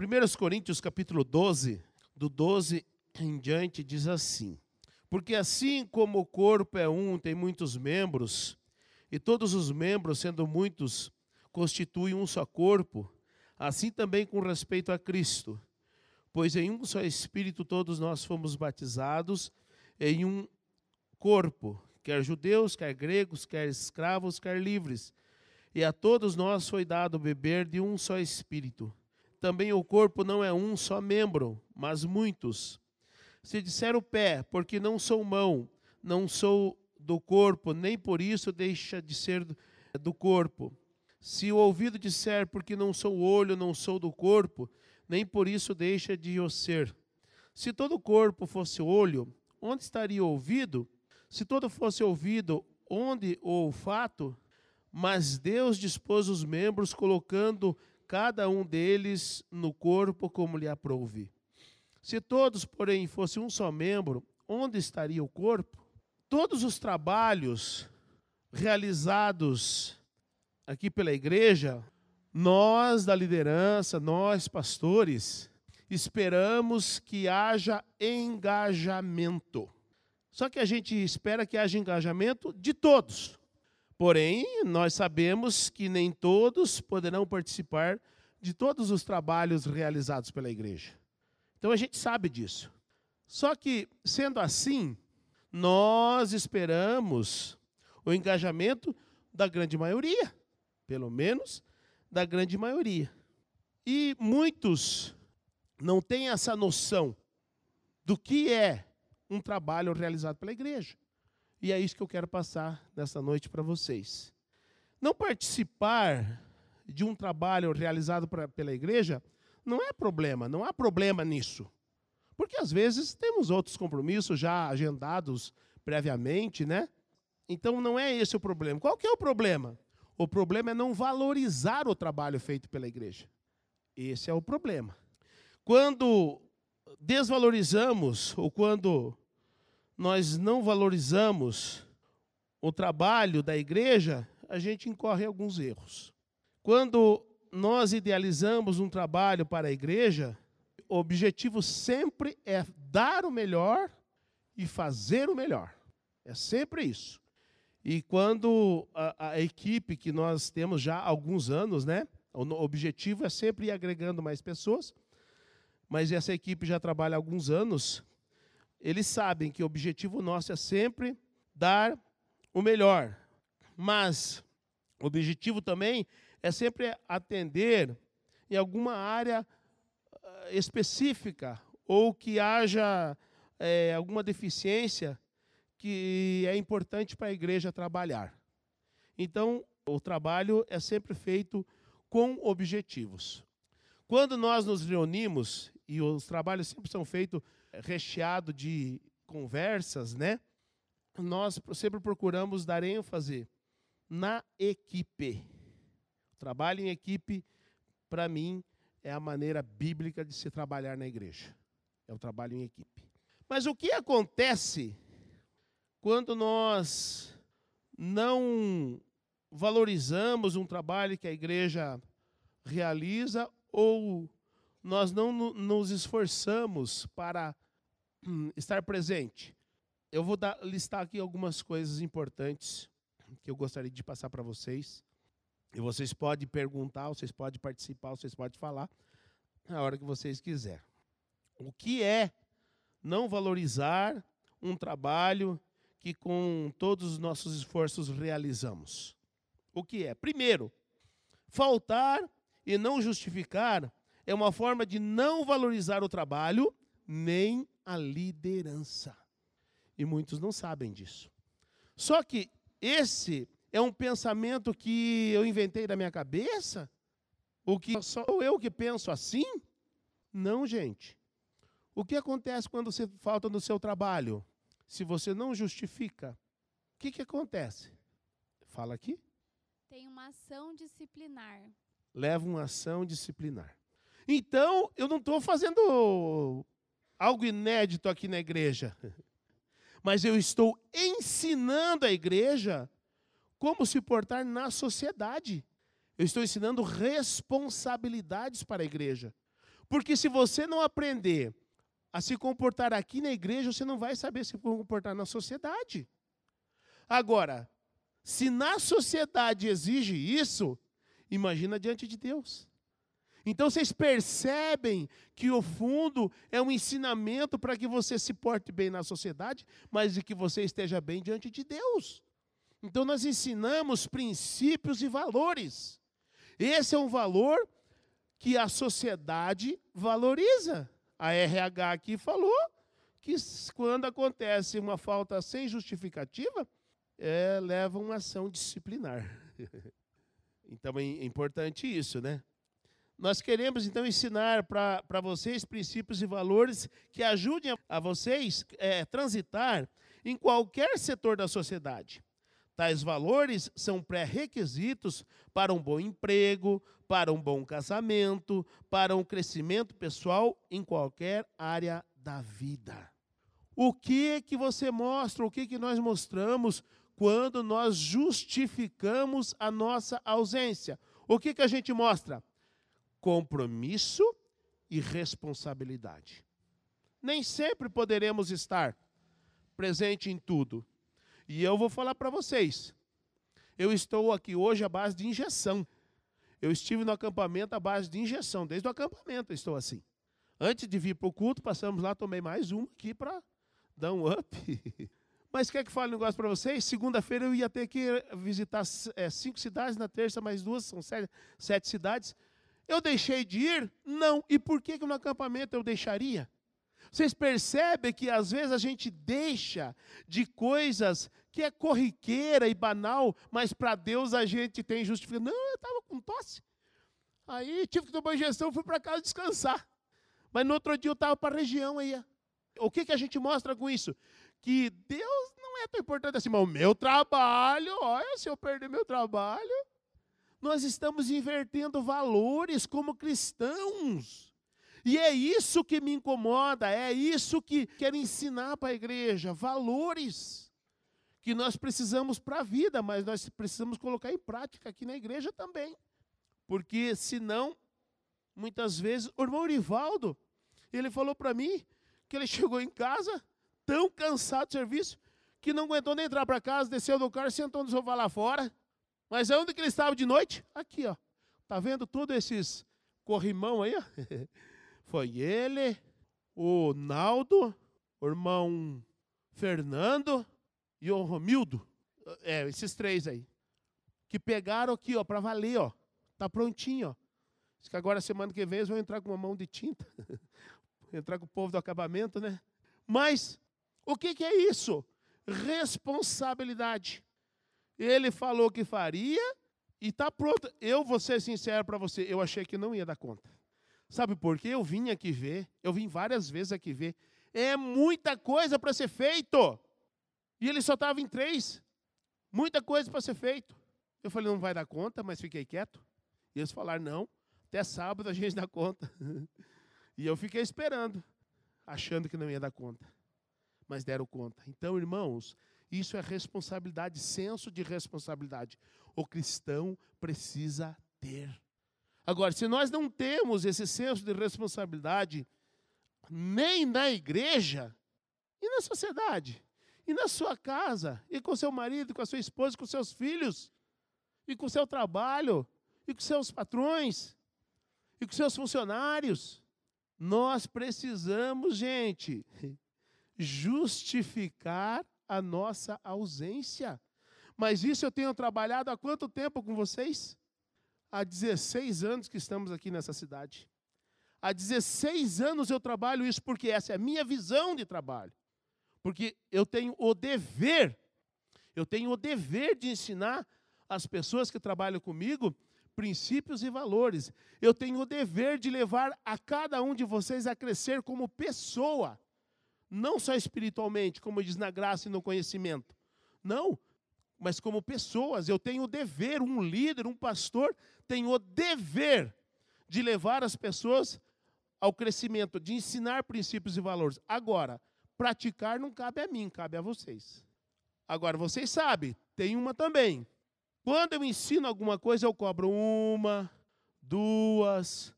1 Coríntios capítulo 12, do 12 em diante, diz assim: Porque assim como o corpo é um, tem muitos membros, e todos os membros, sendo muitos, constituem um só corpo, assim também com respeito a Cristo. Pois em um só Espírito todos nós fomos batizados em um corpo, quer judeus, quer gregos, quer escravos, quer livres. E a todos nós foi dado beber de um só Espírito. Também o corpo não é um só membro, mas muitos. Se disser o pé, porque não sou mão, não sou do corpo, nem por isso deixa de ser do corpo. Se o ouvido disser, porque não sou olho, não sou do corpo, nem por isso deixa de o ser. Se todo o corpo fosse olho, onde estaria o ouvido? Se todo fosse ouvido, onde o olfato? Mas Deus dispôs os membros, colocando cada um deles no corpo como lhe aprouve. Se todos, porém, fossem um só membro, onde estaria o corpo? Todos os trabalhos realizados aqui pela igreja, nós da liderança, nós pastores, esperamos que haja engajamento. Só que a gente espera que haja engajamento de todos. Porém, nós sabemos que nem todos poderão participar de todos os trabalhos realizados pela igreja. Então a gente sabe disso. Só que, sendo assim, nós esperamos o engajamento da grande maioria, pelo menos da grande maioria. E muitos não têm essa noção do que é um trabalho realizado pela igreja. E é isso que eu quero passar nesta noite para vocês. Não participar de um trabalho realizado pra, pela igreja não é problema, não há problema nisso. Porque às vezes temos outros compromissos já agendados previamente, né? Então não é esse o problema. Qual que é o problema? O problema é não valorizar o trabalho feito pela igreja. Esse é o problema. Quando desvalorizamos ou quando nós não valorizamos o trabalho da igreja, a gente incorre alguns erros. Quando nós idealizamos um trabalho para a igreja, o objetivo sempre é dar o melhor e fazer o melhor. É sempre isso. E quando a, a, equipe que nós temos já há alguns anos, né? O objetivo é sempre ir agregando mais pessoas, mas essa equipe já trabalha há alguns anos eles sabem que o objetivo nosso é sempre dar o melhor. Mas o objetivo também é sempre atender em alguma área uh, específica ou que haja é, alguma deficiência que é importante para a igreja trabalhar. Então, o trabalho é sempre feito com objetivos. Quando nós nos reunimos, e os trabalhos sempre são feitos recheado de conversas, né? Nós sempre procuramos dar ênfase na equipe. O trabalho em equipe, para mim, é a maneira bíblica de se trabalhar na igreja. É o trabalho em equipe. Mas o que acontece quando nós não valorizamos um trabalho que a igreja realiza ou nós não nos esforçamos para hum, estar presente. Eu vou dar, listar aqui algumas coisas importantes que eu gostaria de passar para vocês. E vocês podem perguntar, vocês podem participar, vocês podem falar na hora que vocês quiserem. O que é não valorizar um trabalho que com todos os nossos esforços realizamos? O que é? Primeiro, faltar e não justificar é uma forma de não valorizar o trabalho nem a liderança. E muitos não sabem disso. Só que esse é um pensamento que eu inventei da minha cabeça? O que só eu que penso assim? Não, gente. O que acontece quando você falta no seu trabalho? Se você não justifica, o que, que acontece? Fala aqui. Tem uma ação disciplinar. Leva uma ação disciplinar. Então, eu não estou fazendo algo inédito aqui na igreja, mas eu estou ensinando a igreja como se portar na sociedade. Eu estou ensinando responsabilidades para a igreja. Porque se você não aprender a se comportar aqui na igreja, você não vai saber se comportar na sociedade. Agora, se na sociedade exige isso, imagina diante de Deus. Então vocês percebem que o fundo é um ensinamento para que você se porte bem na sociedade, mas de que você esteja bem diante de Deus. Então nós ensinamos princípios e valores. Esse é um valor que a sociedade valoriza. A RH aqui falou que quando acontece uma falta sem justificativa, é, leva uma ação disciplinar. então é importante isso, né? Nós queremos então ensinar para vocês princípios e valores que ajudem a vocês é, transitar em qualquer setor da sociedade. Tais valores são pré-requisitos para um bom emprego, para um bom casamento, para um crescimento pessoal em qualquer área da vida. O que que você mostra, o que que nós mostramos quando nós justificamos a nossa ausência? O que que a gente mostra? Compromisso e responsabilidade. Nem sempre poderemos estar presente em tudo, e eu vou falar para vocês. Eu estou aqui hoje à base de injeção. Eu estive no acampamento à base de injeção. Desde o acampamento estou assim. Antes de vir para o culto, passamos lá, tomei mais uma aqui para dar um up. Mas quer que fale um negócio para vocês? Segunda-feira eu ia ter que visitar é, cinco cidades, na terça mais duas, são sete, sete cidades. Eu deixei de ir? Não. E por que, que no acampamento eu deixaria? Vocês percebem que às vezes a gente deixa de coisas que é corriqueira e banal, mas para Deus a gente tem justificação. Não, eu estava com tosse. Aí tive que tomar injeção, fui para casa descansar. Mas no outro dia eu estava para a região aí. O que, que a gente mostra com isso? Que Deus não é tão importante assim, mas o meu trabalho, olha, se eu perder meu trabalho, nós estamos invertendo valores como cristãos. E é isso que me incomoda, é isso que quero ensinar para a igreja: valores que nós precisamos para a vida, mas nós precisamos colocar em prática aqui na igreja também. Porque senão, muitas vezes, o irmão Rivaldo, ele falou para mim que ele chegou em casa tão cansado do serviço que não aguentou nem entrar para casa, desceu do carro, sentou no sofá lá fora. Mas onde que ele estava de noite? Aqui, ó. Tá vendo todos esses corrimão aí? Foi ele, o Naldo, o irmão Fernando e o Romildo. É, esses três aí. Que pegaram aqui, ó, para valer, ó. Tá prontinho, ó. Diz que agora, semana que vem, eles vão entrar com uma mão de tinta. entrar com o povo do acabamento, né? Mas, o que, que é isso? Responsabilidade. Ele falou que faria e está pronto. Eu vou ser sincero para você, eu achei que não ia dar conta. Sabe por quê? Eu vim aqui ver, eu vim várias vezes aqui ver. É muita coisa para ser feito. E ele só estava em três. Muita coisa para ser feito. Eu falei, não vai dar conta, mas fiquei quieto. E eles falaram, não, até sábado a gente dá conta. e eu fiquei esperando, achando que não ia dar conta. Mas deram conta. Então, irmãos, isso é responsabilidade, senso de responsabilidade. O cristão precisa ter. Agora, se nós não temos esse senso de responsabilidade, nem na igreja, e na sociedade, e na sua casa, e com seu marido, com a sua esposa, com seus filhos, e com seu trabalho, e com seus patrões, e com seus funcionários, nós precisamos, gente, justificar a nossa ausência. Mas isso eu tenho trabalhado há quanto tempo com vocês? há 16 anos que estamos aqui nessa cidade. Há 16 anos eu trabalho isso porque essa é a minha visão de trabalho. Porque eu tenho o dever, eu tenho o dever de ensinar as pessoas que trabalham comigo princípios e valores. Eu tenho o dever de levar a cada um de vocês a crescer como pessoa, não só espiritualmente, como diz na graça e no conhecimento. Não, mas como pessoas. Eu tenho o dever, um líder, um pastor, tem o dever de levar as pessoas ao crescimento, de ensinar princípios e valores. Agora, praticar não cabe a mim, cabe a vocês. Agora, vocês sabem, tem uma também. Quando eu ensino alguma coisa, eu cobro uma, duas,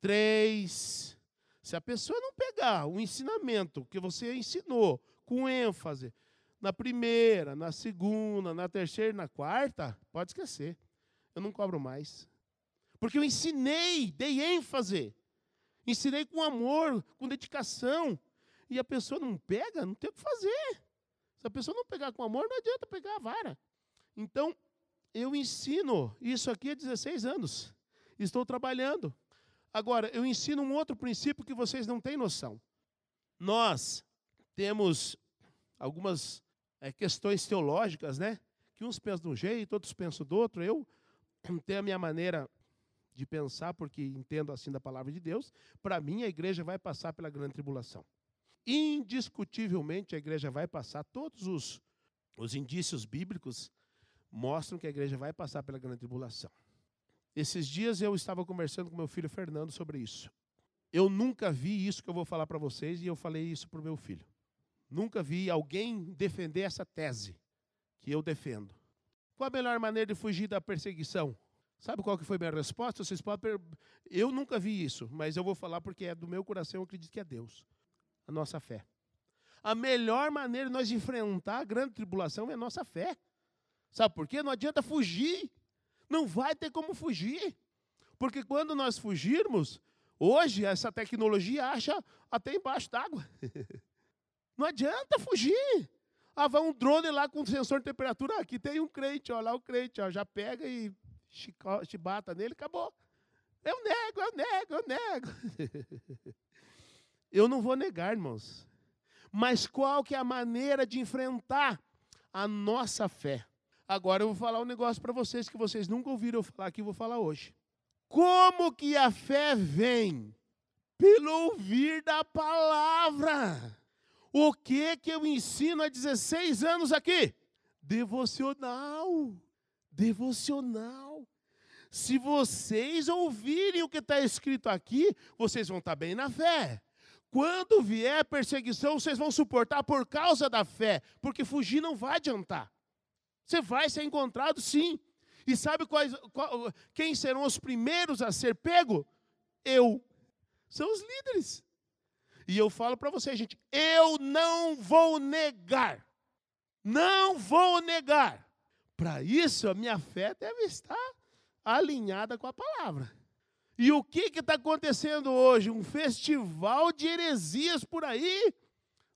três. Se a pessoa não pegar o ensinamento que você ensinou com ênfase na primeira, na segunda, na terceira na quarta, pode esquecer. Eu não cobro mais. Porque eu ensinei, dei ênfase. Ensinei com amor, com dedicação. E a pessoa não pega, não tem o que fazer. Se a pessoa não pegar com amor, não adianta pegar a vara. Então, eu ensino isso aqui há 16 anos. Estou trabalhando. Agora, eu ensino um outro princípio que vocês não têm noção. Nós temos algumas é, questões teológicas, né? Que uns pensam de um jeito, outros pensam do outro. Eu tenho a minha maneira de pensar, porque entendo assim da palavra de Deus. Para mim, a igreja vai passar pela grande tribulação. Indiscutivelmente, a igreja vai passar todos os, os indícios bíblicos mostram que a igreja vai passar pela grande tribulação. Esses dias eu estava conversando com meu filho Fernando sobre isso. Eu nunca vi isso que eu vou falar para vocês e eu falei isso para o meu filho. Nunca vi alguém defender essa tese que eu defendo. Qual a melhor maneira de fugir da perseguição? Sabe qual que foi minha resposta? Vocês podem Eu nunca vi isso, mas eu vou falar porque é do meu coração, eu acredito que é Deus. A nossa fé. A melhor maneira de nós enfrentar a grande tribulação é a nossa fé. Sabe por quê? Não adianta fugir. Não vai ter como fugir. Porque quando nós fugirmos, hoje essa tecnologia acha até embaixo d'água. Não adianta fugir. Ah, vai um drone lá com sensor de temperatura. Aqui tem um crente, ó, lá o crente, ó, já pega e chibata nele, acabou. Eu nego, eu nego, eu nego. eu não vou negar, irmãos. Mas qual que é a maneira de enfrentar a nossa fé? Agora eu vou falar um negócio para vocês que vocês nunca ouviram eu falar aqui, vou falar hoje. Como que a fé vem? Pelo ouvir da palavra. O que que eu ensino há 16 anos aqui? Devocional. Devocional. Se vocês ouvirem o que está escrito aqui, vocês vão estar tá bem na fé. Quando vier perseguição, vocês vão suportar por causa da fé, porque fugir não vai adiantar. Você vai ser encontrado sim. E sabe quais, qual, quem serão os primeiros a ser pego? Eu. São os líderes. E eu falo para vocês, gente, eu não vou negar. Não vou negar. Para isso, a minha fé deve estar alinhada com a palavra. E o que está acontecendo hoje? Um festival de heresias por aí.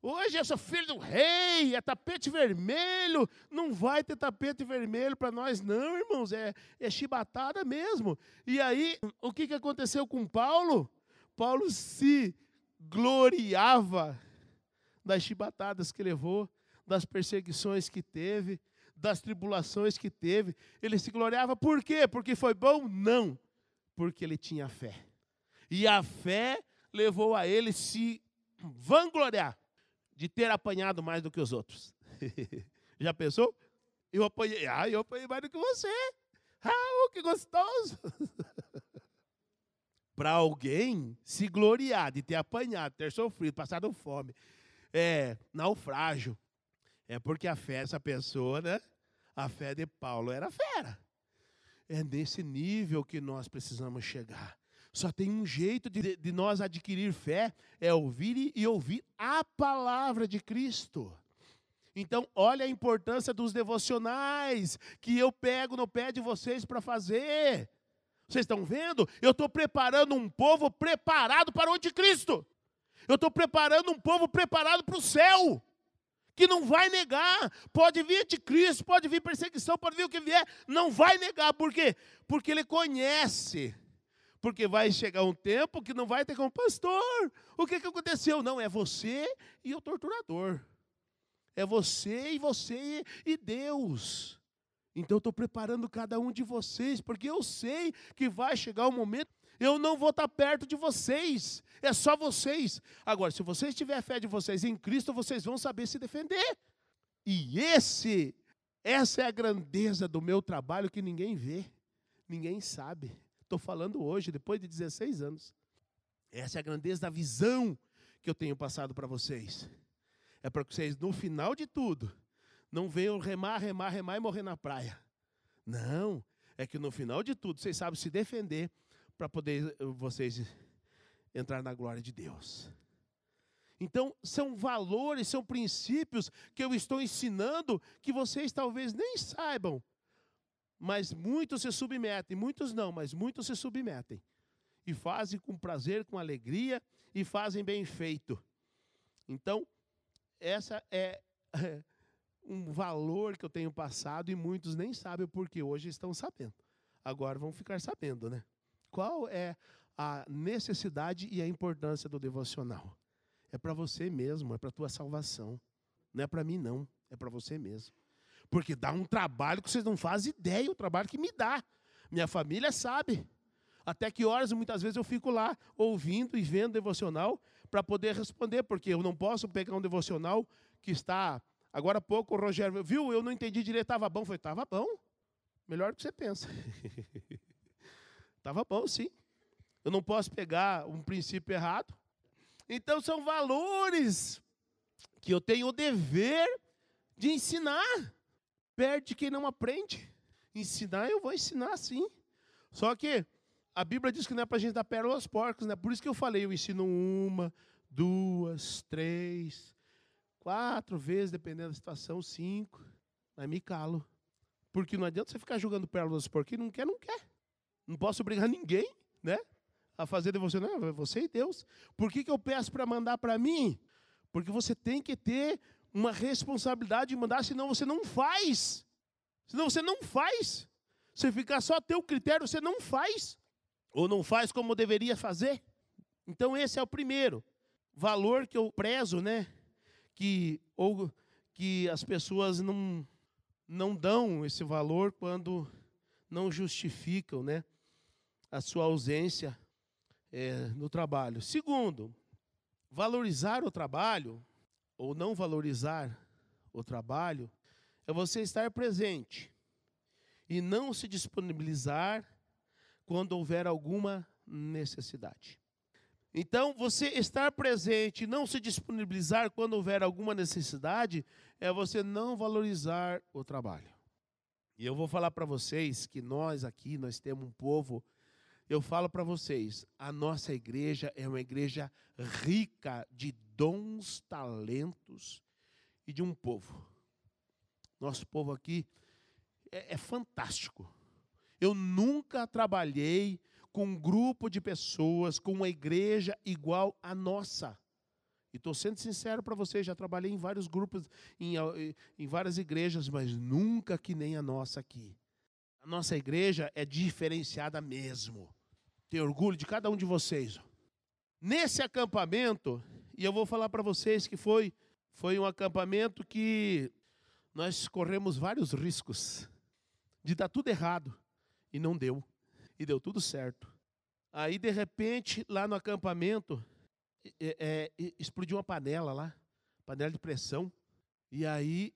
Hoje eu sou filho do rei, é tapete vermelho. Não vai ter tapete vermelho para nós, não, irmãos. É, é chibatada mesmo. E aí, o que, que aconteceu com Paulo? Paulo se gloriava das chibatadas que levou, das perseguições que teve, das tribulações que teve. Ele se gloriava por quê? Porque foi bom? Não. Porque ele tinha fé. E a fé levou a ele se vangloriar de ter apanhado mais do que os outros. Já pensou? Eu apanhei, ah, eu apanhei mais do que você. Ah, que gostoso. Para alguém se gloriar de ter apanhado, ter sofrido, passado fome, é, naufrágio, é porque a fé dessa pessoa, né? A fé de Paulo era fera. É nesse nível que nós precisamos chegar. Só tem um jeito de, de nós adquirir fé, é ouvir e ouvir a palavra de Cristo. Então, olha a importância dos devocionais que eu pego no pé de vocês para fazer. Vocês estão vendo? Eu estou preparando um povo preparado para o anticristo. Eu estou preparando um povo preparado para o céu. Que não vai negar. Pode vir anticristo, pode vir perseguição, pode vir o que vier. Não vai negar. Por quê? Porque ele conhece porque vai chegar um tempo que não vai ter como pastor. O que, que aconteceu? Não, é você e o torturador. É você e você e Deus. Então eu estou preparando cada um de vocês, porque eu sei que vai chegar um momento, eu não vou estar perto de vocês, é só vocês. Agora, se vocês tiverem fé de vocês em Cristo, vocês vão saber se defender. E esse, essa é a grandeza do meu trabalho que ninguém vê, ninguém sabe. Estou falando hoje, depois de 16 anos. Essa é a grandeza da visão que eu tenho passado para vocês. É para que vocês, no final de tudo, não venham remar, remar, remar e morrer na praia. Não, é que no final de tudo vocês sabem se defender para poder eh, vocês entrar na glória de Deus. Então, são valores, são princípios que eu estou ensinando que vocês talvez nem saibam, mas muitos se submetem, muitos não, mas muitos se submetem. E fazem com prazer, com alegria e fazem bem feito. Então, essa é um valor que eu tenho passado e muitos nem sabem porque hoje estão sabendo. Agora vão ficar sabendo, né? Qual é a necessidade e a importância do devocional? É para você mesmo, é para tua salvação. Não é para mim não, é para você mesmo. Porque dá um trabalho que vocês não fazem ideia, o trabalho que me dá. Minha família sabe. Até que horas muitas vezes eu fico lá ouvindo e vendo devocional para poder responder, porque eu não posso pegar um devocional que está. Agora há pouco o Rogério, viu? Eu não entendi direito, estava bom. Foi, estava bom. Melhor do que você pensa. Estava bom, sim. Eu não posso pegar um princípio errado. Então são valores que eu tenho o dever de ensinar. Perde quem não aprende. Ensinar, eu vou ensinar sim. Só que a Bíblia diz que não é para a gente dar pérola aos porcos, né? Por isso que eu falei, eu ensino uma, duas, três, quatro vezes, dependendo da situação, cinco. Aí me calo. Porque não adianta você ficar jogando pérola aos porcos. Quem não quer, não quer. Não posso obrigar ninguém, né? A fazer devocional, é você e Deus. Por que, que eu peço para mandar para mim? Porque você tem que ter uma responsabilidade de mandar, senão você não faz. Senão você não faz. Você ficar só a teu critério, você não faz. Ou não faz como deveria fazer. Então esse é o primeiro valor que eu prezo, né? Que ou que as pessoas não não dão esse valor quando não justificam, né? A sua ausência é, no trabalho. Segundo, valorizar o trabalho ou não valorizar o trabalho é você estar presente e não se disponibilizar quando houver alguma necessidade. Então, você estar presente e não se disponibilizar quando houver alguma necessidade é você não valorizar o trabalho. E eu vou falar para vocês que nós aqui, nós temos um povo, eu falo para vocês, a nossa igreja é uma igreja rica de dons, talentos e de um povo. Nosso povo aqui é, é fantástico. Eu nunca trabalhei com um grupo de pessoas, com uma igreja igual à nossa. E estou sendo sincero para vocês, já trabalhei em vários grupos, em, em várias igrejas, mas nunca que nem a nossa aqui. A nossa igreja é diferenciada mesmo. Tenho orgulho de cada um de vocês. Nesse acampamento, e eu vou falar para vocês que foi, foi um acampamento que nós corremos vários riscos de dar tudo errado. E não deu. E deu tudo certo. Aí, de repente, lá no acampamento, é, é, explodiu uma panela lá, panela de pressão. E aí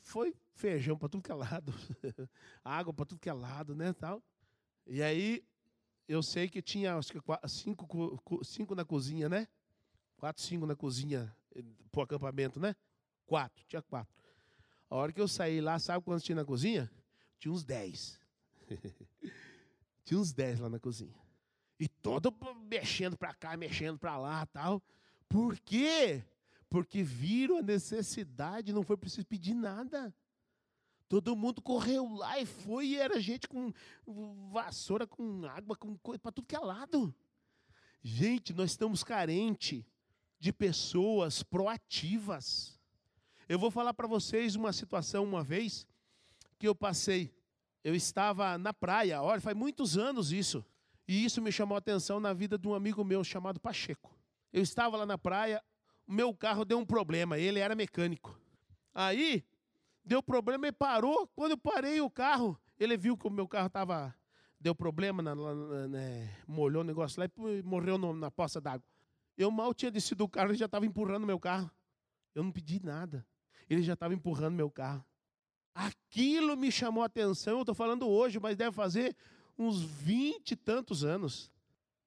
foi feijão para tudo que é lado, água para tudo que é lado, né, tal. E aí eu sei que tinha acho que cinco, cinco na cozinha, né? Quatro, cinco na cozinha eh, pro acampamento, né? Quatro, tinha quatro. A hora que eu saí lá, sabe quantos tinha na cozinha? Tinha uns dez. tinha uns dez lá na cozinha. E todo mexendo para cá, mexendo para lá tal. Por quê? Porque viram a necessidade, não foi preciso pedir nada. Todo mundo correu lá e foi, e era gente com vassoura, com água, com coisa para tudo que é lado. Gente, nós estamos carentes de pessoas proativas. Eu vou falar para vocês uma situação uma vez que eu passei. Eu estava na praia, olha, faz muitos anos isso. E isso me chamou a atenção na vida de um amigo meu chamado Pacheco. Eu estava lá na praia, o meu carro deu um problema, ele era mecânico. Aí, deu problema e parou. Quando eu parei o carro, ele viu que o meu carro estava. Deu problema, na, na, né, molhou o negócio lá e morreu no, na poça d'água. Eu mal tinha descido do carro, ele já estava empurrando meu carro. Eu não pedi nada. Ele já estava empurrando meu carro. Aquilo me chamou a atenção. Eu estou falando hoje, mas deve fazer uns vinte e tantos anos.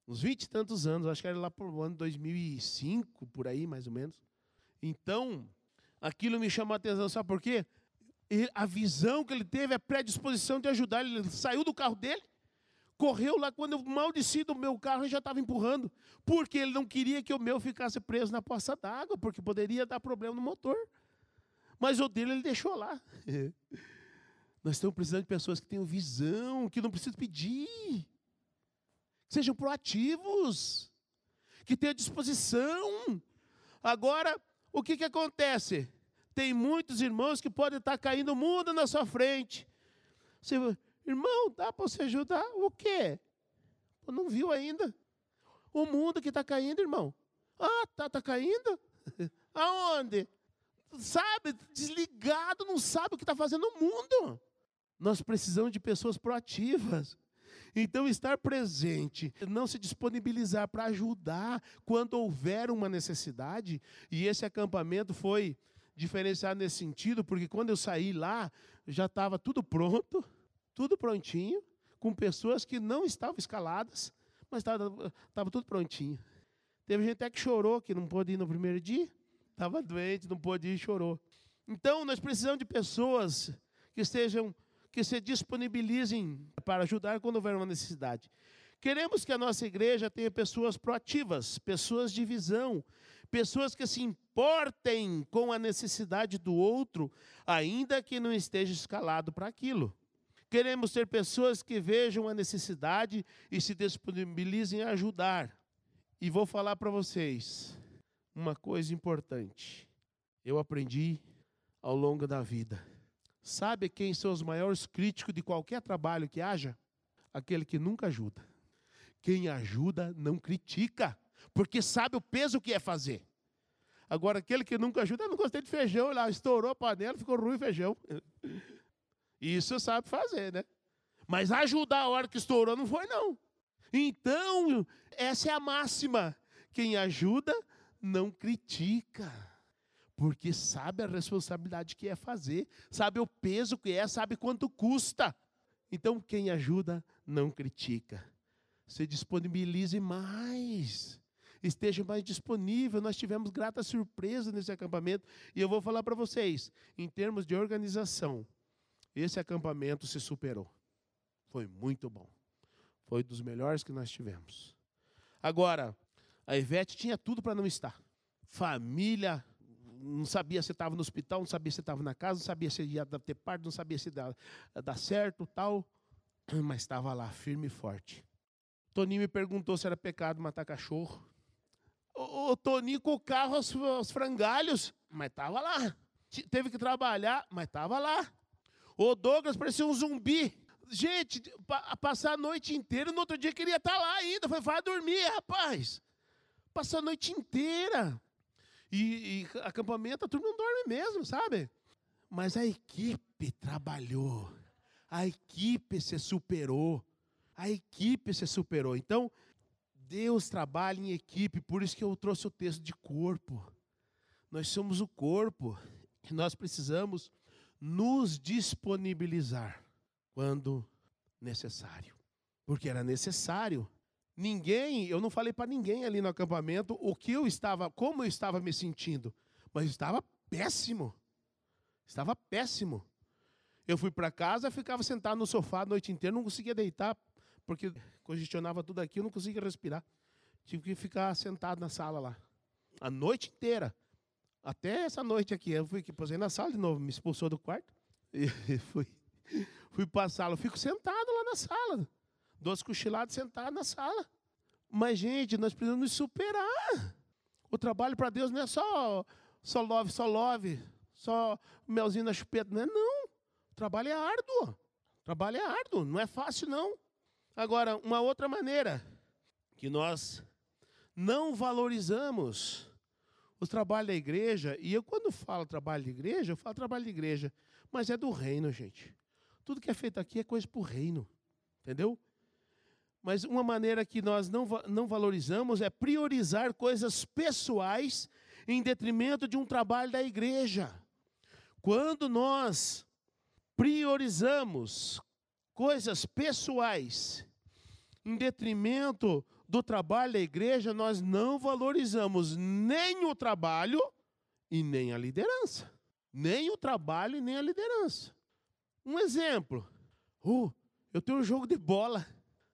Uns vinte e tantos anos, acho que era lá por o ano 2005, por aí mais ou menos. Então, aquilo me chamou a atenção, sabe por quê? A visão que ele teve, a predisposição de ajudar, ele saiu do carro dele, correu lá quando eu maldeci do meu carro e já estava empurrando, porque ele não queria que o meu ficasse preso na poça d'água, porque poderia dar problema no motor. Mas o dele ele deixou lá. Nós estamos precisando de pessoas que tenham visão, que não precisam pedir, que sejam proativos, que tenham disposição. Agora, o que, que acontece? Tem muitos irmãos que podem estar caindo o mundo na sua frente. Você, irmão, dá para você ajudar? O quê? Não viu ainda? O mundo que está caindo, irmão. Ah, tá, tá caindo? Aonde? Sabe, desligado, não sabe o que está fazendo no mundo. Nós precisamos de pessoas proativas. Então, estar presente, não se disponibilizar para ajudar quando houver uma necessidade. E esse acampamento foi diferenciado nesse sentido, porque quando eu saí lá, já estava tudo pronto, tudo prontinho, com pessoas que não estavam escaladas, mas estava tudo prontinho. Teve gente até que chorou, que não pôde ir no primeiro dia, estava doente, não pôde ir e chorou. Então, nós precisamos de pessoas que estejam que se disponibilizem para ajudar quando houver uma necessidade. Queremos que a nossa igreja tenha pessoas proativas, pessoas de visão, pessoas que se importem com a necessidade do outro, ainda que não esteja escalado para aquilo. Queremos ter pessoas que vejam a necessidade e se disponibilizem a ajudar. E vou falar para vocês uma coisa importante. Eu aprendi ao longo da vida Sabe quem são os maiores críticos de qualquer trabalho que haja? Aquele que nunca ajuda. Quem ajuda não critica, porque sabe o peso que é fazer. Agora, aquele que nunca ajuda, eu não gostei de feijão, lá estourou a panela, ficou ruim o feijão. Isso sabe fazer, né? Mas ajudar a hora que estourou não foi, não. Então, essa é a máxima. Quem ajuda, não critica porque sabe a responsabilidade que é fazer, sabe o peso que é, sabe quanto custa. Então, quem ajuda não critica. Se disponibilize mais. Esteja mais disponível. Nós tivemos grata surpresa nesse acampamento. E eu vou falar para vocês, em termos de organização, esse acampamento se superou. Foi muito bom. Foi dos melhores que nós tivemos. Agora, a Ivete tinha tudo para não estar. Família não sabia se estava no hospital, não sabia se estava na casa, não sabia se ia ter parto, não sabia se ia dar certo, tal, mas estava lá, firme e forte. Toninho me perguntou se era pecado matar cachorro. O, Toninho com o carro aos, aos frangalhos, mas estava lá. Teve que trabalhar, mas estava lá. O Douglas parecia um zumbi. Gente, pa, passar a noite inteira, no outro dia queria estar tá lá ainda. Foi, vai dormir, rapaz. Passar a noite inteira. E, e acampamento, a turma não dorme mesmo, sabe? Mas a equipe trabalhou. A equipe se superou. A equipe se superou. Então, Deus trabalha em equipe, por isso que eu trouxe o texto de corpo. Nós somos o corpo e nós precisamos nos disponibilizar quando necessário. Porque era necessário Ninguém, eu não falei para ninguém ali no acampamento o que eu estava, como eu estava me sentindo, mas estava péssimo. Estava péssimo. Eu fui para casa, ficava sentado no sofá a noite inteira, não conseguia deitar, porque congestionava tudo aqui, eu não conseguia respirar. Tive que ficar sentado na sala lá. A noite inteira. Até essa noite aqui. Eu fui posei na sala de novo, me expulsou do quarto. E fui, fui para a sala. Eu fico sentado lá na sala duas cochiladas sentado na sala. Mas, gente, nós precisamos nos superar. O trabalho para Deus não é só, só love, só love, só melzinho na chupeta. Não é, não. O trabalho é árduo. O trabalho é árduo, não é fácil, não. Agora, uma outra maneira que nós não valorizamos o trabalho da igreja, e eu quando falo trabalho de igreja, eu falo trabalho de igreja, mas é do reino, gente. Tudo que é feito aqui é coisa para o reino, entendeu? Mas uma maneira que nós não, não valorizamos é priorizar coisas pessoais em detrimento de um trabalho da igreja. Quando nós priorizamos coisas pessoais em detrimento do trabalho da igreja, nós não valorizamos nem o trabalho e nem a liderança. Nem o trabalho e nem a liderança. Um exemplo. Uh, eu tenho um jogo de bola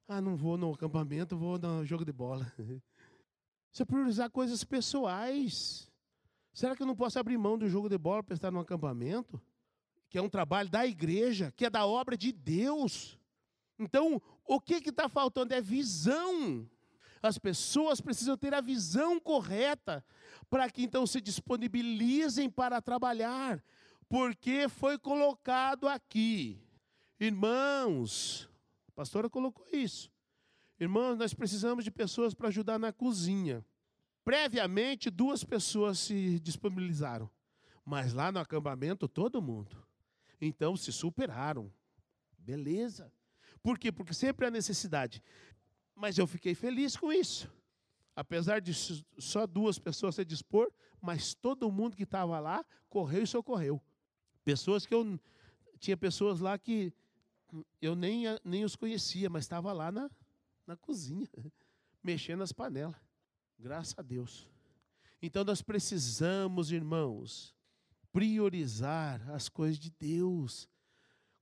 Ah, não vou no acampamento, vou no jogo de bola. É priorizar coisas pessoais. Será que eu não posso abrir mão do jogo de bola para estar no acampamento? Que é um trabalho da igreja, que é da obra de Deus. Então, o que está faltando é visão. As pessoas precisam ter a visão correta para que então se disponibilizem para trabalhar, porque foi colocado aqui. Irmãos, a pastora colocou isso. Irmãos, nós precisamos de pessoas para ajudar na cozinha. Previamente, duas pessoas se disponibilizaram, mas lá no acampamento, todo mundo. Então, se superaram. Beleza. Por quê? Porque sempre há necessidade. Mas eu fiquei feliz com isso. Apesar de só duas pessoas se dispor, mas todo mundo que estava lá correu e socorreu. Pessoas que eu. Tinha pessoas lá que eu nem, nem os conhecia, mas estava lá na, na cozinha, mexendo nas panelas. Graças a Deus. Então nós precisamos, irmãos, priorizar as coisas de Deus.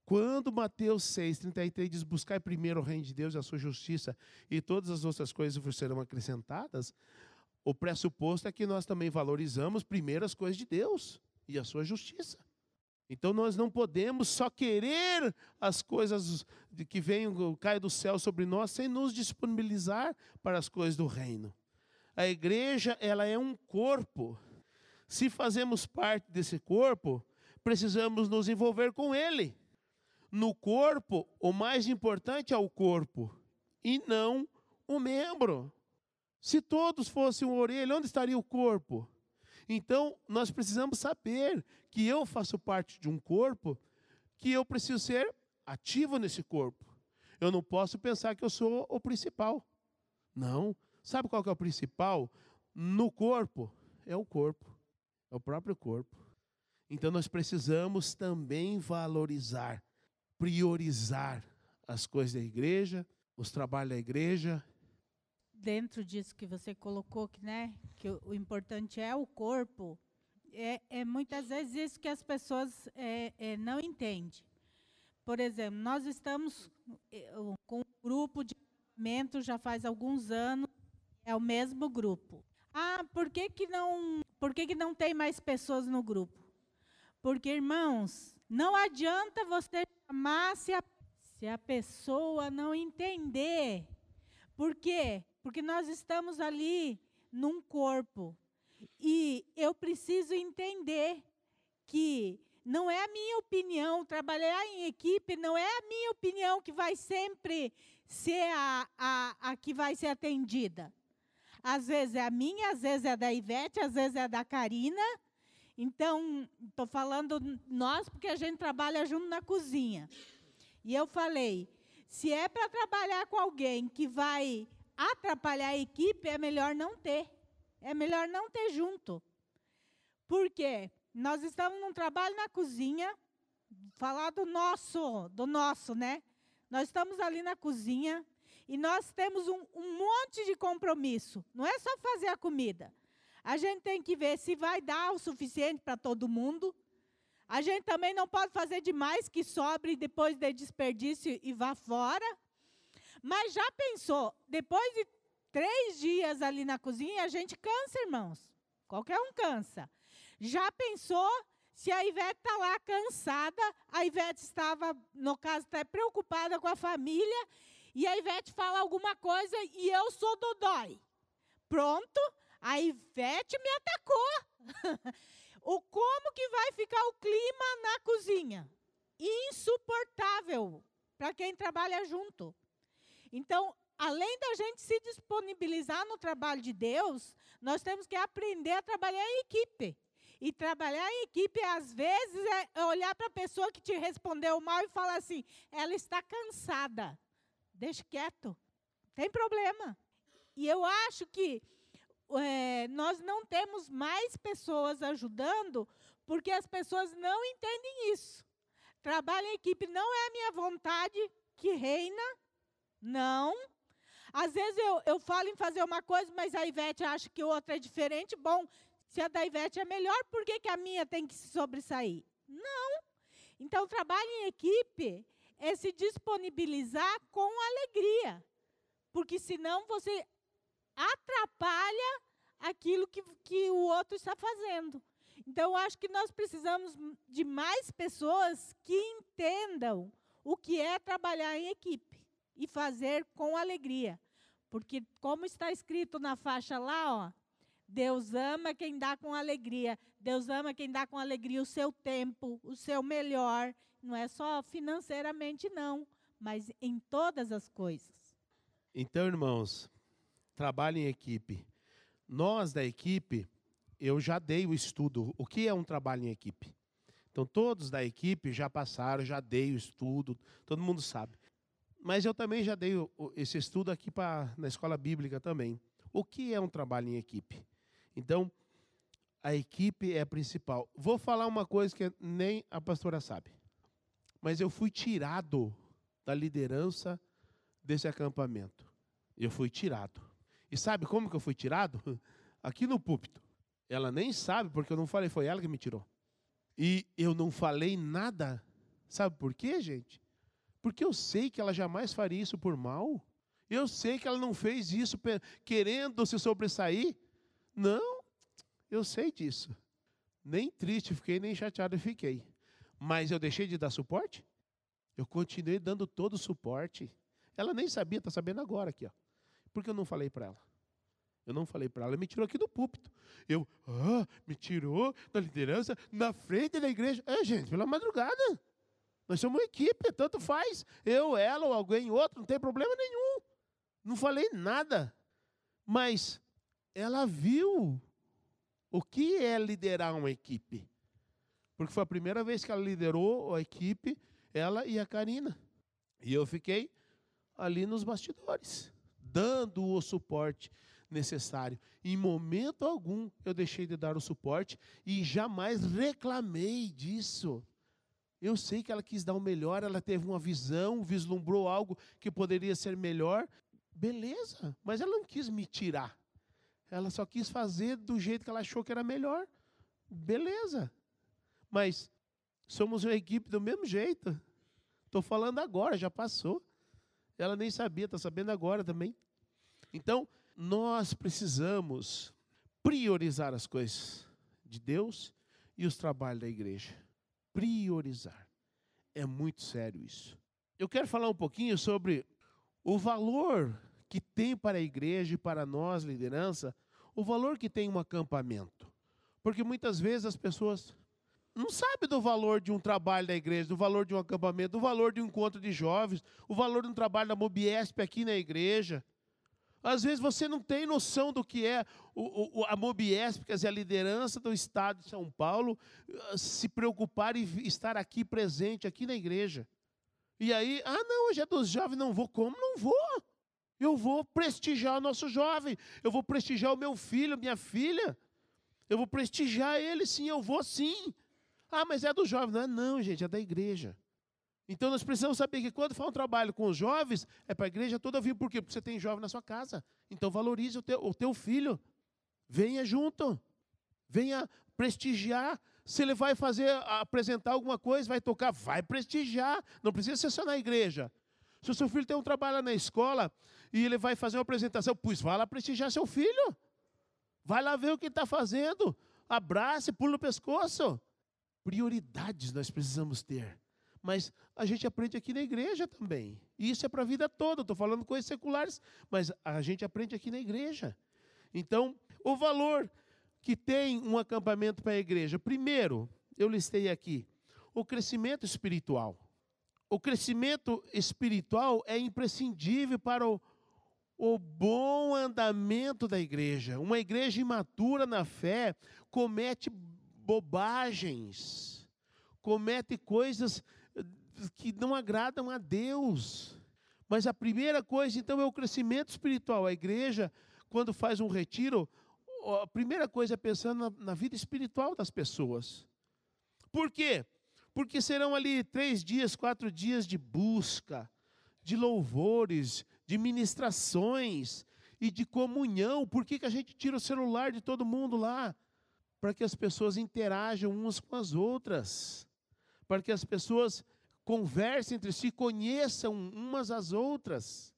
Quando Mateus 6, 33 diz: Buscai primeiro o reino de Deus e a sua justiça, e todas as outras coisas vos serão acrescentadas, o pressuposto é que nós também valorizamos primeiro as coisas de Deus e a sua justiça. Então nós não podemos só querer as coisas que vêm, caem do céu sobre nós, sem nos disponibilizar para as coisas do reino. A igreja, ela é um corpo. Se fazemos parte desse corpo, precisamos nos envolver com ele. No corpo, o mais importante é o corpo e não o membro. Se todos fossem uma orelha, onde estaria o corpo? Então, nós precisamos saber que eu faço parte de um corpo, que eu preciso ser ativo nesse corpo. Eu não posso pensar que eu sou o principal. Não, Sabe qual que é o principal? No corpo, é o corpo. É o próprio corpo. Então nós precisamos também valorizar, priorizar as coisas da igreja, os trabalhos da igreja. Dentro disso que você colocou, que, né, que o, importante é o corpo, é, é, muitas vezes isso que as pessoas é, é, não entendem. Por exemplo, nós estamos é, com um grupo de já faz alguns anos, é o mesmo grupo. Ah, por que, que, não, por que, que não tem mais pessoas no grupo? Porque, irmãos, não adianta você chamar se a, se a pessoa não entender. Por quê? Porque nós estamos ali num corpo. E eu preciso entender que não é a minha opinião, trabalhar em equipe não é a minha opinião que vai sempre ser a, a, a que vai ser atendida. Às vezes é a minha, às vezes é da Ivete, às vezes é da Karina. Então, estou falando nós, porque a gente trabalha junto na cozinha. E eu falei: se é para trabalhar com alguém que vai atrapalhar a equipe, é melhor não ter. É melhor não ter junto. Por quê? Nós estamos num trabalho na cozinha, falar do nosso, do nosso, né? Nós estamos ali na cozinha, e nós temos um, um monte de compromisso. Não é só fazer a comida. A gente tem que ver se vai dar o suficiente para todo mundo. A gente também não pode fazer demais que sobre depois de desperdício e vá fora. Mas já pensou, depois de três dias ali na cozinha, a gente cansa, irmãos. Qualquer um cansa. Já pensou se a Ivete está lá cansada, a Ivete estava, no caso, até preocupada com a família, e a Ivete fala alguma coisa e eu sou dodói. Pronto, a Ivete me atacou. o como que vai ficar o clima na cozinha? Insuportável para quem trabalha junto. Então, além da gente se disponibilizar no trabalho de Deus, nós temos que aprender a trabalhar em equipe. E trabalhar em equipe, às vezes, é olhar para a pessoa que te respondeu mal e falar assim: ela está cansada deixe quieto, tem problema. E eu acho que é, nós não temos mais pessoas ajudando porque as pessoas não entendem isso. Trabalho em equipe não é a minha vontade que reina, não. Às vezes eu, eu falo em fazer uma coisa, mas a Ivete acha que outra é diferente. Bom, se a da Ivete é melhor, por que, que a minha tem que se sobressair? Não. Então, trabalho em equipe é se disponibilizar com alegria. porque senão você atrapalha aquilo que, que o outro está fazendo. Então, acho que nós precisamos de mais pessoas que entendam o que é trabalhar em equipe e fazer com alegria. Porque, como está escrito na faixa lá, ó, Deus ama quem dá com alegria. Deus ama quem dá com alegria o seu tempo, o seu melhor. Não é só financeiramente, não, mas em todas as coisas. Então, irmãos, trabalhem em equipe. Nós da equipe, eu já dei o estudo. O que é um trabalho em equipe? Então, todos da equipe já passaram, já dei o estudo, todo mundo sabe. Mas eu também já dei esse estudo aqui pra, na escola bíblica também. O que é um trabalho em equipe? Então, a equipe é a principal. Vou falar uma coisa que nem a pastora sabe. Mas eu fui tirado da liderança desse acampamento. Eu fui tirado. E sabe como que eu fui tirado? Aqui no púlpito. Ela nem sabe, porque eu não falei, foi ela que me tirou. E eu não falei nada. Sabe por quê, gente? Porque eu sei que ela jamais faria isso por mal. Eu sei que ela não fez isso querendo se sobressair. Não, eu sei disso. Nem triste fiquei, nem chateado fiquei. Mas eu deixei de dar suporte? Eu continuei dando todo o suporte. Ela nem sabia, está sabendo agora aqui. Ó. Por que eu não falei para ela? Eu não falei para ela, ela me tirou aqui do púlpito. Eu, ah, me tirou da liderança na frente da igreja. É, gente, pela madrugada. Nós somos uma equipe, tanto faz. Eu, ela ou alguém outro, não tem problema nenhum. Não falei nada. Mas ela viu o que é liderar uma equipe. Porque foi a primeira vez que ela liderou a equipe, ela e a Karina. E eu fiquei ali nos bastidores, dando o suporte necessário. Em momento algum eu deixei de dar o suporte e jamais reclamei disso. Eu sei que ela quis dar o melhor, ela teve uma visão, vislumbrou algo que poderia ser melhor. Beleza, mas ela não quis me tirar. Ela só quis fazer do jeito que ela achou que era melhor. Beleza. Mas somos uma equipe do mesmo jeito. Estou falando agora, já passou. Ela nem sabia, está sabendo agora também. Então, nós precisamos priorizar as coisas de Deus e os trabalhos da igreja. Priorizar. É muito sério isso. Eu quero falar um pouquinho sobre o valor que tem para a igreja e para nós, liderança, o valor que tem um acampamento. Porque muitas vezes as pessoas não sabem do valor de um trabalho da igreja, do valor de um acampamento, do valor de um encontro de jovens, o valor de um trabalho da Mobiesp aqui na igreja. Às vezes você não tem noção do que é a Mobiesp, quer dizer, a liderança do Estado de São Paulo, ah, se preocupar e estar aqui presente, aqui na igreja. E aí, ah, não, hoje é dos jovens, não vou. Como? Não vou. Eu vou prestigiar o nosso jovem, eu vou prestigiar o meu filho, minha filha. Eu vou prestigiar ele, sim, eu vou sim. Ah, mas é do jovem. Não é não, gente, é da igreja. Então nós precisamos saber que quando for um trabalho com os jovens, é para a igreja toda vir. Por quê? Porque você tem jovem na sua casa. Então valorize o teu, o teu filho. Venha junto. Venha prestigiar. Se ele vai fazer, apresentar alguma coisa, vai tocar, vai prestigiar. Não precisa ser só na igreja. Se o seu filho tem um trabalho na escola e ele vai fazer uma apresentação, pois vá lá prestigiar seu filho. Vai lá ver o que está fazendo. Abrace, pula no pescoço. Prioridades nós precisamos ter. Mas a gente aprende aqui na igreja também. E isso é para a vida toda. Estou falando coisas seculares, mas a gente aprende aqui na igreja. Então, o valor que tem um acampamento para a igreja. Primeiro, eu listei aqui o crescimento espiritual o crescimento espiritual é imprescindível para o, o bom andamento da igreja. Uma igreja imatura na fé comete bobagens, comete coisas eh, que não agradam a Deus. Mas a primeira coisa, então, é o crescimento espiritual. A igreja, quando faz um retiro, a primeira coisa é pensando na, na vida espiritual das pessoas. Por quê? Porque serão ali três dias, quatro dias de busca, de louvores, de ministrações e de comunhão. Por que, que a gente tira o celular de todo mundo lá? Para que as pessoas interajam umas com as outras, para que as pessoas conversem entre si, conheçam umas às outras.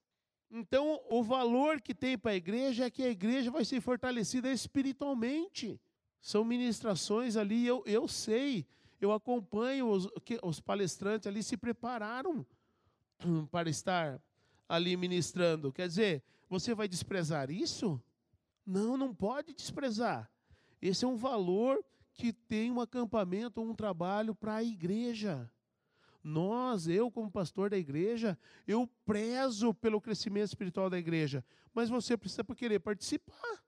Então, o valor que tem para a igreja é que a igreja vai ser fortalecida espiritualmente. São ministrações ali, eu, eu sei, eu acompanho os, os palestrantes ali se prepararam para estar ali ministrando. Quer dizer, você vai desprezar isso? Não, não pode desprezar. Esse é um valor que tem um acampamento, um trabalho para a igreja. Nós, eu como pastor da igreja, eu prezo pelo crescimento espiritual da igreja, mas você precisa querer participar.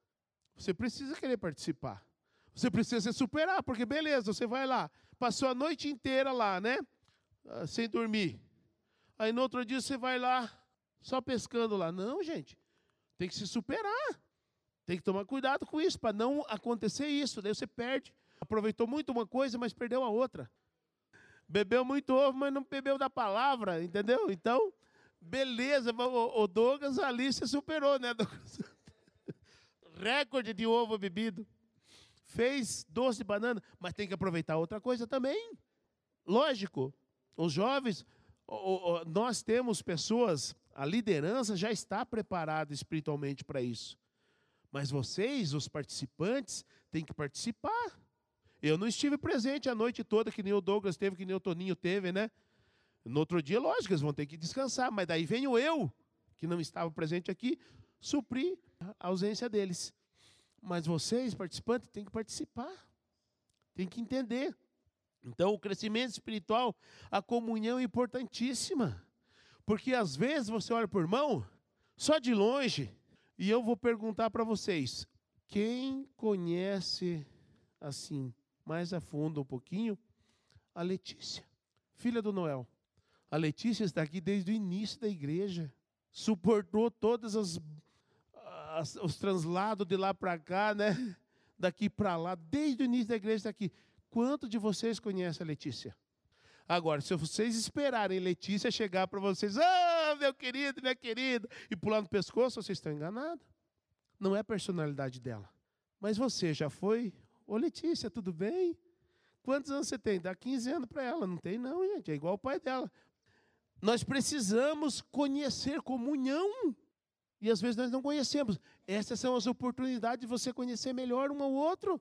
Você precisa querer participar. Você precisa se superar, porque beleza, você vai lá, passou a noite inteira lá, né? Ah, sem dormir. Aí no outro dia você vai lá, só pescando lá. Não, gente. Tem que se superar. Tem que tomar cuidado com isso, para não acontecer isso. Daí você perde. Aproveitou muito uma coisa, mas perdeu a outra. Bebeu muito ovo, mas não bebeu da palavra, entendeu? Então, beleza, o Douglas ali se superou, né, Douglas? Recorde de ovo bebido. Fez doce de banana, mas tem que aproveitar outra coisa também. Lógico, os jovens, nós temos pessoas, a liderança já está preparada espiritualmente para isso. Mas vocês, os participantes, têm que participar. Eu não estive presente a noite toda, que nem o Douglas teve, que nem o Toninho teve, né? No outro dia, lógico, eles vão ter que descansar, mas daí venho eu, que não estava presente aqui, suprir a ausência deles. Mas vocês, participantes, têm que participar, têm que entender. Então, o crescimento espiritual, a comunhão é importantíssima. Porque às vezes você olha por irmão, só de longe, e eu vou perguntar para vocês: quem conhece assim, mais a fundo um pouquinho, a Letícia, filha do Noel? A Letícia está aqui desde o início da igreja, suportou todas as, os translados de lá para cá, né? Daqui para lá, desde o início da igreja está aqui. Quanto de vocês conhece a Letícia? Agora, se vocês esperarem Letícia chegar para vocês, ah, meu querido, minha querida, e pular no pescoço, vocês estão enganados. Não é a personalidade dela. Mas você já foi? Ô Letícia, tudo bem? Quantos anos você tem? Dá 15 anos para ela. Não tem, não, gente. É igual o pai dela. Nós precisamos conhecer comunhão. E às vezes nós não conhecemos. Essas são as oportunidades de você conhecer melhor um ao outro.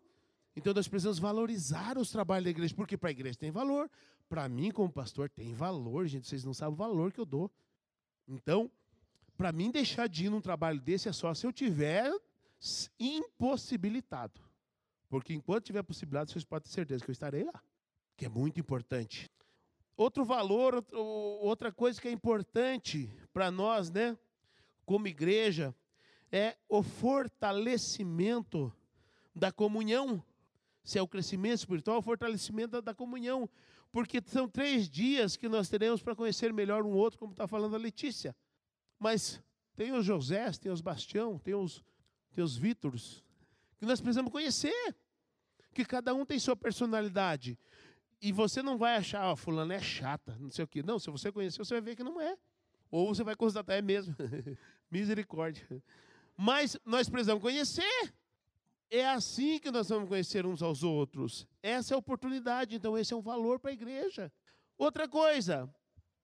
Então nós precisamos valorizar os trabalhos da igreja, porque para a igreja tem valor, para mim, como pastor, tem valor, gente. Vocês não sabem o valor que eu dou. Então, para mim, deixar de ir num trabalho desse é só se eu tiver impossibilitado. Porque enquanto tiver possibilidade, vocês podem ter certeza que eu estarei lá. Que é muito importante. Outro valor, outra coisa que é importante para nós, né, como igreja, é o fortalecimento da comunhão. Se é o crescimento espiritual, o fortalecimento da comunhão porque são três dias que nós teremos para conhecer melhor um outro, como está falando a Letícia. Mas tem os José, tem os Bastião, tem os, tem os Vítors, que nós precisamos conhecer. Que cada um tem sua personalidade. E você não vai achar, ó, oh, fulano é chata, não sei o quê. Não, se você conhecer, você vai ver que não é. Ou você vai constatar, é mesmo. Misericórdia. Mas nós precisamos conhecer. É assim que nós vamos conhecer uns aos outros. Essa é a oportunidade, então esse é um valor para a igreja. Outra coisa,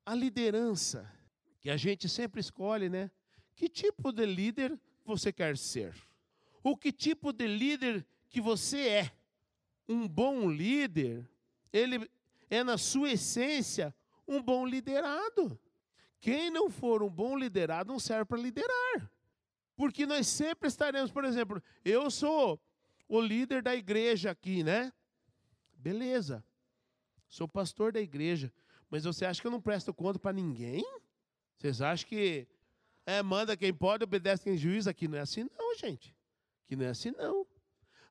a liderança, que a gente sempre escolhe, né? Que tipo de líder você quer ser? Ou que tipo de líder que você é? Um bom líder, ele é na sua essência um bom liderado. Quem não for um bom liderado não serve para liderar. Porque nós sempre estaremos, por exemplo, eu sou o líder da igreja aqui, né? Beleza. Sou pastor da igreja. Mas você acha que eu não presto conta para ninguém? Vocês acham que é, manda quem pode, obedece quem juiz? Aqui não é assim, não, gente. Aqui não é assim, não.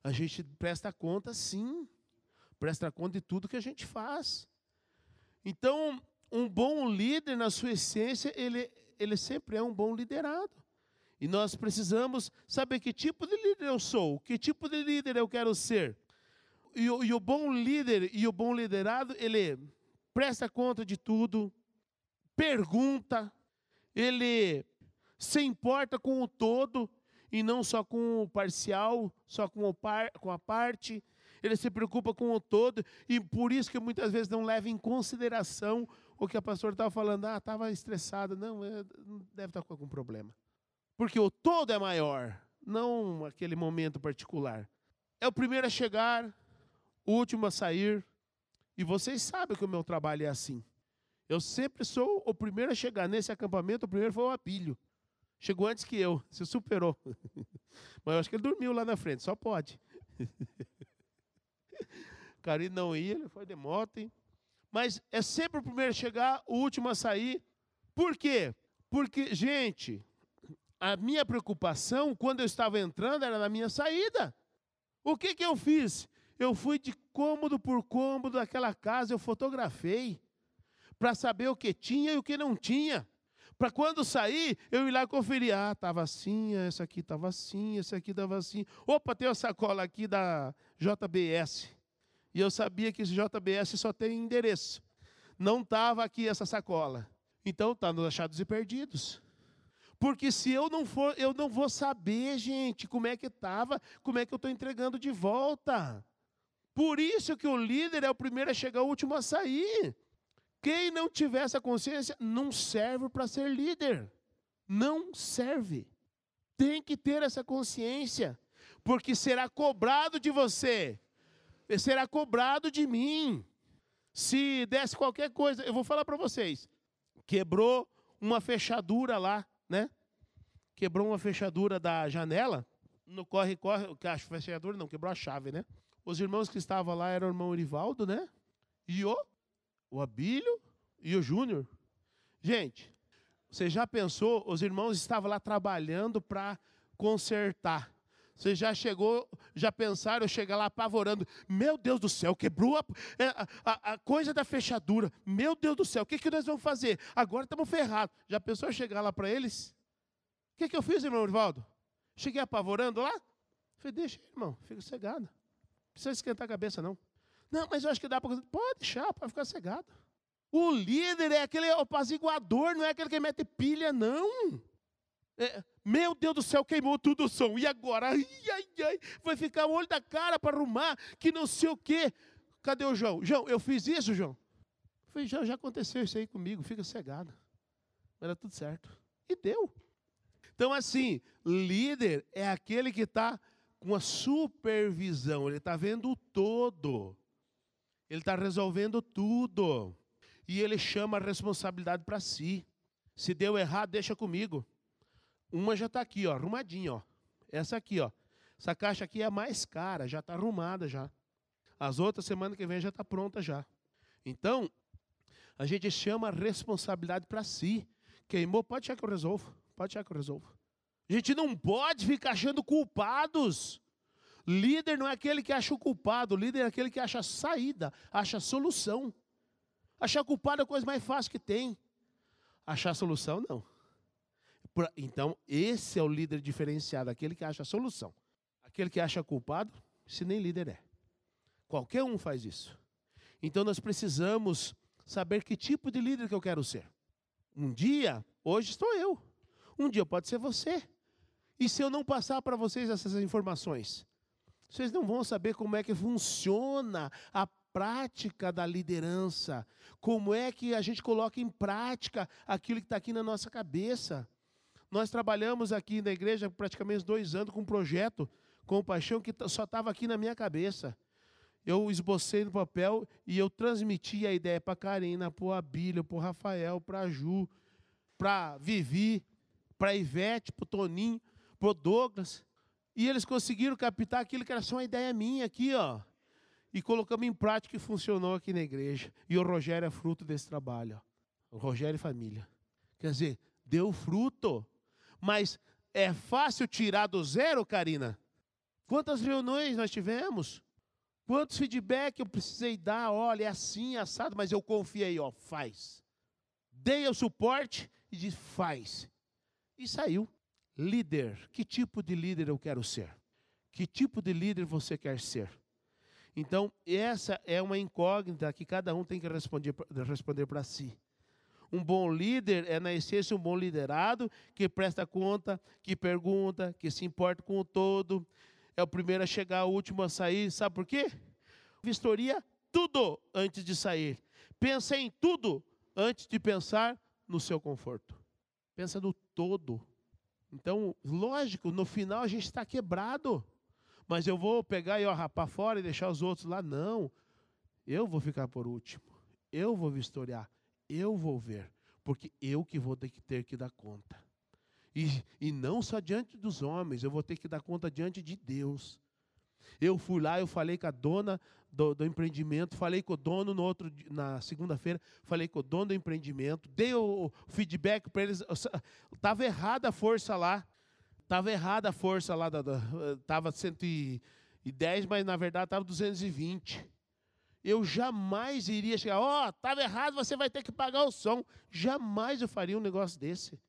A gente presta conta, sim. Presta conta de tudo que a gente faz. Então, um bom líder, na sua essência, ele, ele sempre é um bom liderado. E nós precisamos saber que tipo de líder eu sou, que tipo de líder eu quero ser. E e o bom líder e o bom liderado, ele presta conta de tudo, pergunta, ele se importa com o todo e não só com o parcial, só com, par, com a parte. Ele se preocupa com o todo e por isso que muitas vezes não leva em consideração ou que a pastora estava falando, ah, estava estressada. Não, é, deve estar com algum problema. Porque o todo é maior, não aquele momento particular. É o primeiro a chegar, o último a sair. E vocês sabem que o meu trabalho é assim. Eu sempre sou o primeiro a chegar nesse acampamento, o primeiro foi o Abílio. Chegou antes que eu, se superou. Mas eu acho que ele dormiu lá na frente, só pode. Carinho não ia, ele foi de moto. Hein? Mas é sempre o primeiro a chegar, o último a sair. Por quê? Porque, gente, a minha preocupação quando eu estava entrando era na minha saída. O que, que eu fiz? Eu fui de cômodo por cômodo daquela casa, eu fotografei para saber o que tinha e o que não tinha. Para quando sair, eu ir lá conferir. Ah, estava assim, essa aqui estava assim, essa aqui estava assim. Opa, tem uma sacola aqui da JBS. E eu sabia que esse JBS só tem endereço. Não estava aqui essa sacola. Então está nos achados e perdidos. Porque se eu não for, eu não vou saber, gente, como é que estava, como é que eu estou entregando de volta. Por isso que o líder é o primeiro a chegar, o último a sair. Quem não tiver essa consciência não serve para ser líder. Não serve. Tem que ter essa consciência, porque será cobrado de você, será cobrado de mim. Se desse qualquer coisa, eu vou falar para vocês. Quebrou uma fechadura lá, né? Quebrou uma fechadura da janela. No corre, corre, a fechadura não, quebrou a chave, né? Os irmãos que estavam lá eram o irmão Urivaldo, né? E o o Abílio e o Júnior. Gente, você já pensou? Os irmãos estavam lá trabalhando para consertar. Você já chegou, já pensaram, chegar lá apavorando. Meu Deus do céu, quebrou a, é, a, a, a coisa da fechadura. Meu Deus do céu, o que, que nós vamos fazer? Agora estamos ferrados. Já pensou chegar lá para eles? O que, que eu fiz, irmão Rivaldo? Cheguei apavorando lá? Falei, deixa, irmão, fica cegado. Não precisa esquentar a cabeça, não. Não, mas eu acho que dá para. Pode deixar, pode ficar cegado. O líder é aquele apaziguador, não é aquele que mete pilha, não. É, meu Deus do céu, queimou tudo o som. E agora? Ai, ai, ai. Vai ficar o olho da cara para arrumar, que não sei o quê. Cadê o João? João, eu fiz isso, João? Eu falei, João, já aconteceu isso aí comigo, fica cegado. Era tudo certo. E deu. Então, assim, líder é aquele que está com a supervisão, ele está vendo todo. Ele está resolvendo tudo. E ele chama a responsabilidade para si. Se deu errado, deixa comigo. Uma já está aqui, ó, arrumadinha, ó. Essa aqui, ó. Essa caixa aqui é a mais cara, já está arrumada já. As outras semana que vem já está pronta já. Então, a gente chama a responsabilidade para si. Queimou, pode achar que eu resolvo. Pode achar que eu resolvo. A gente não pode ficar achando culpados. Líder não é aquele que acha o culpado, líder é aquele que acha saída, acha solução. Achar culpado é a coisa mais fácil que tem. Achar solução, não. Então, esse é o líder diferenciado, aquele que acha a solução. Aquele que acha culpado, se nem líder é. Qualquer um faz isso. Então, nós precisamos saber que tipo de líder que eu quero ser. Um dia, hoje estou eu. Um dia pode ser você. E se eu não passar para vocês essas informações? Vocês não vão saber como é que funciona a prática da liderança, como é que a gente coloca em prática aquilo que está aqui na nossa cabeça. Nós trabalhamos aqui na igreja praticamente dois anos com um projeto com paixão que só estava aqui na minha cabeça. Eu esbocei no papel e eu transmiti a ideia para a Karina, para o Abílio, para o Rafael, para a Ju, para Vivi, para Ivete, para o Toninho, para o Douglas. E eles conseguiram captar aquilo que era só uma ideia minha aqui, ó. E colocamos em prática e funcionou aqui na igreja. E o Rogério é fruto desse trabalho. Ó. O Rogério e família. Quer dizer, deu fruto. Mas é fácil tirar do zero, Karina? Quantas reuniões nós tivemos? Quantos feedback eu precisei dar? Olha, é assim, assado, mas eu confiei, ó, faz. Dei o suporte e disse, faz. E saiu líder. Que tipo de líder eu quero ser? Que tipo de líder você quer ser? Então, essa é uma incógnita que cada um tem que responder, responder para si. Um bom líder é, na essência, um bom liderado que presta conta, que pergunta, que se importa com o todo. É o primeiro a chegar, o último a sair. Sabe por quê? Vistoria tudo antes de sair. Pensa em tudo antes de pensar no seu conforto. Pensa no todo. Então, lógico, no final a gente está quebrado. Mas eu vou pegar e ó, rapar fora e deixar os outros lá. Não. Eu vou ficar por último. Eu vou vistoriar. Eu vou ver. Porque eu que vou ter que, ter que dar conta. E, e não só diante dos homens, eu vou ter que dar conta diante de Deus. Eu fui lá, eu falei com a dona do, do empreendimento, falei com o dono no outro, na segunda-feira, falei com o dono do empreendimento, dei o, feedback para eles. Estava errada a força lá. Estava errada a força lá. Estava 110, mas na verdade estava 220. Eu jamais iria chegar, ó, oh, estava errado, você vai ter que pagar o som. Jamais eu faria um negócio desse.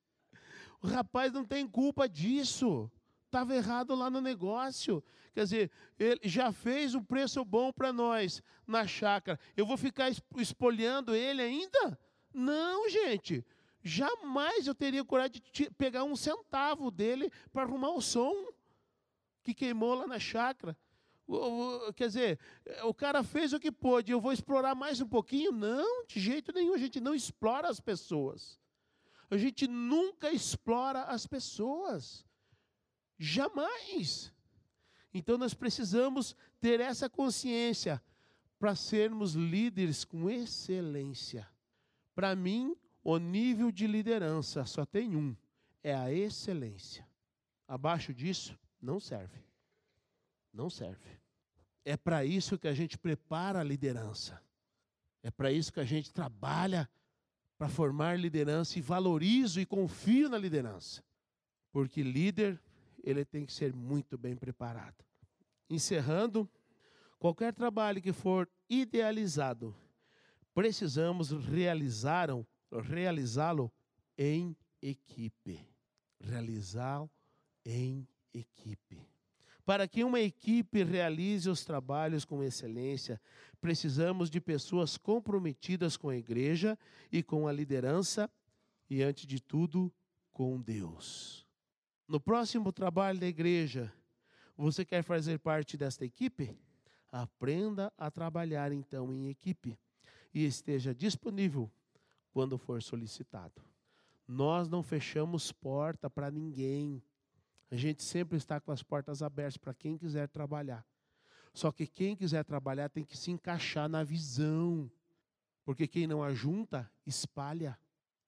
O rapaz não tem culpa disso. Estava errado lá no negócio. Quer dizer, ele já fez um preço bom para nós na chácara. Eu vou ficar espolhando ele ainda? Não, gente. Jamais eu teria coragem de pegar um centavo dele para arrumar o som que queimou lá na chácara. Quer dizer, o cara fez o que pôde, eu vou explorar mais um pouquinho? Não, de jeito nenhum, a gente não explora as pessoas. A gente nunca explora as pessoas. Jamais. Então nós precisamos ter essa consciência para sermos líderes com excelência. Para mim, o nível de liderança só tem um: é a excelência. Abaixo disso, não serve. Não serve. É para isso que a gente prepara a liderança. É para isso que a gente trabalha para formar liderança e valorizo e confio na liderança. Porque líder ele tem que ser muito bem preparado. Encerrando, qualquer trabalho que for idealizado, precisamos realizá-lo realizá em equipe. Realizá-lo em equipe. Para que uma equipe realize os trabalhos com excelência, precisamos de pessoas comprometidas com a igreja e com a liderança e, antes de tudo, com Deus. No próximo trabalho da igreja, você quer fazer parte desta equipe? Aprenda a trabalhar então em equipe e esteja disponível quando for solicitado. Nós não fechamos porta para ninguém. A gente sempre está com as portas abertas para quem quiser trabalhar. Só que quem quiser trabalhar tem que se encaixar na visão. Porque quem não ajunta, espalha.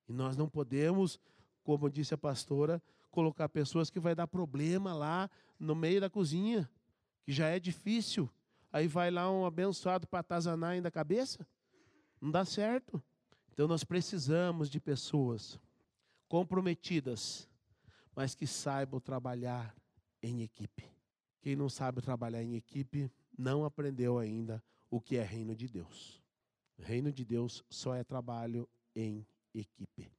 E nós não podemos, como disse a pastora, colocar pessoas que vai dar problema lá no meio da cozinha, que já é difícil. Aí vai lá um abençoado para atazanar ainda a cabeça? Não dá certo. Então nós precisamos de pessoas comprometidas, mas que saibam trabalhar em equipe. Quem não sabe trabalhar em equipe não aprendeu ainda o que é reino de Deus. Reino de Deus só é trabalho em equipe.